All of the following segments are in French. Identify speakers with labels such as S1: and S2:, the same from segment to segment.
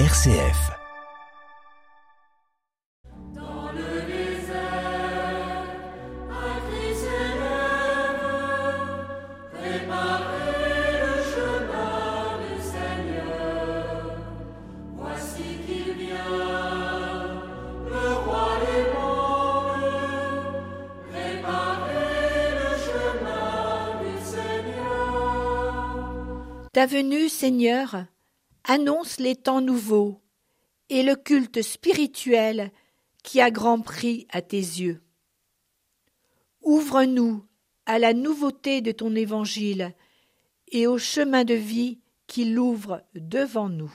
S1: RCF.
S2: Ta venue, Seigneur, annonce les temps nouveaux et le culte spirituel qui a grand prix à tes yeux. Ouvre-nous à la nouveauté de ton évangile et au chemin de vie qui l'ouvre devant nous.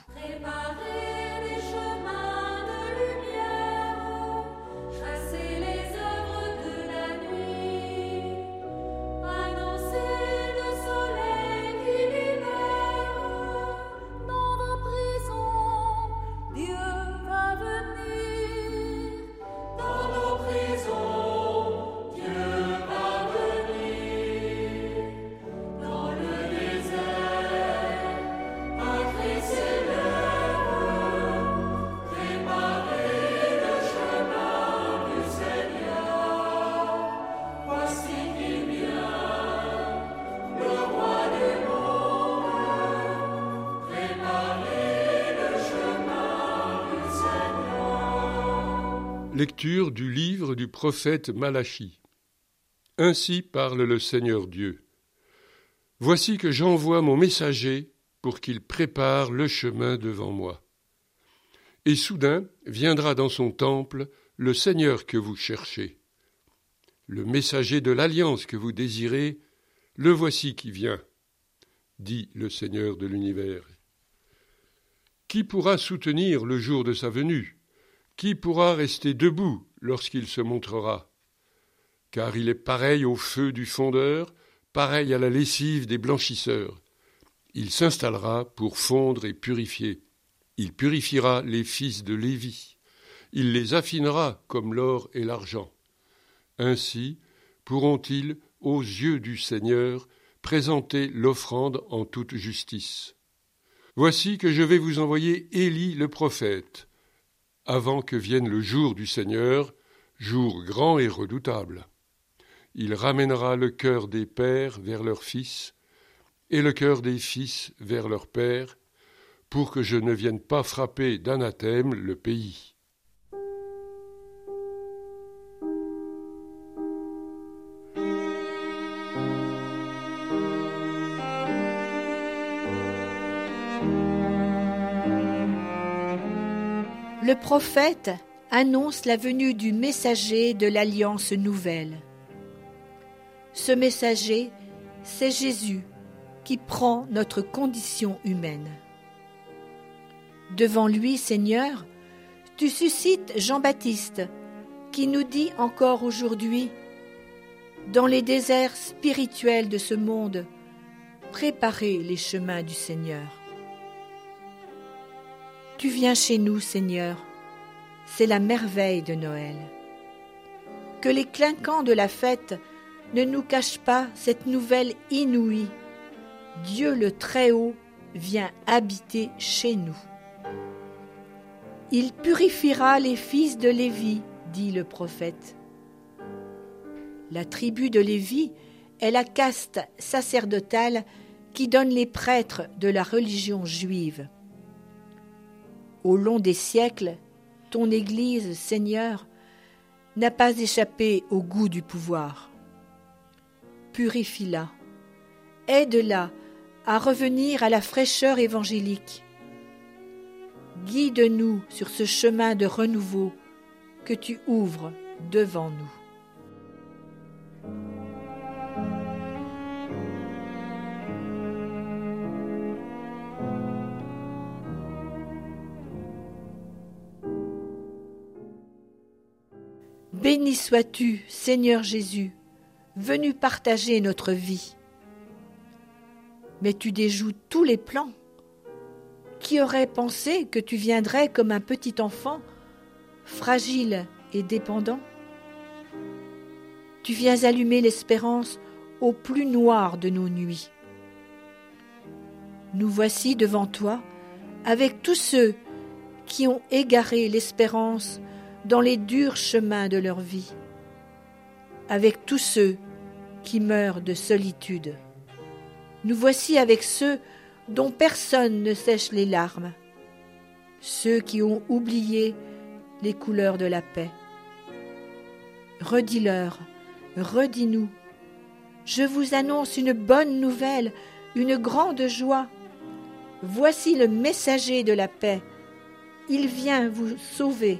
S3: Lecture du livre du prophète Malachie. Ainsi parle le Seigneur Dieu. Voici que j'envoie mon messager pour qu'il prépare le chemin devant moi. Et soudain viendra dans son temple le Seigneur que vous cherchez. Le messager de l'alliance que vous désirez, le voici qui vient, dit le Seigneur de l'univers. Qui pourra soutenir le jour de sa venue? Qui pourra rester debout lorsqu'il se montrera? Car il est pareil au feu du fondeur, pareil à la lessive des blanchisseurs. Il s'installera pour fondre et purifier. Il purifiera les fils de Lévi. Il les affinera comme l'or et l'argent. Ainsi pourront-ils, aux yeux du Seigneur, présenter l'offrande en toute justice. Voici que je vais vous envoyer Élie le prophète avant que vienne le jour du Seigneur, jour grand et redoutable. Il ramènera le cœur des pères vers leurs fils, et le cœur des fils vers leurs pères, pour que je ne vienne pas frapper d'anathème le pays.
S2: Le prophète annonce la venue du messager de l'alliance nouvelle. Ce messager, c'est Jésus qui prend notre condition humaine. Devant lui, Seigneur, tu suscites Jean-Baptiste qui nous dit encore aujourd'hui, dans les déserts spirituels de ce monde, préparez les chemins du Seigneur. Tu viens chez nous, Seigneur. C'est la merveille de Noël. Que les clinquants de la fête ne nous cachent pas cette nouvelle inouïe. Dieu le Très-Haut vient habiter chez nous. Il purifiera les fils de Lévi, dit le prophète. La tribu de Lévi est la caste sacerdotale qui donne les prêtres de la religion juive. Au long des siècles, ton Église, Seigneur, n'a pas échappé au goût du pouvoir. Purifie-la, aide-la à revenir à la fraîcheur évangélique. Guide-nous sur ce chemin de renouveau que tu ouvres devant nous. Béni sois-tu, Seigneur Jésus, venu partager notre vie. Mais tu déjoues tous les plans. Qui aurait pensé que tu viendrais comme un petit enfant, fragile et dépendant? Tu viens allumer l'espérance au plus noir de nos nuits. Nous voici devant toi, avec tous ceux qui ont égaré l'espérance dans les durs chemins de leur vie, avec tous ceux qui meurent de solitude. Nous voici avec ceux dont personne ne sèche les larmes, ceux qui ont oublié les couleurs de la paix. Redis-leur, redis-nous, je vous annonce une bonne nouvelle, une grande joie. Voici le messager de la paix. Il vient vous sauver.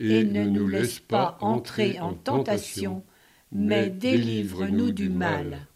S2: et ne nous laisse pas entrer en tentation, mais délivre-nous du mal.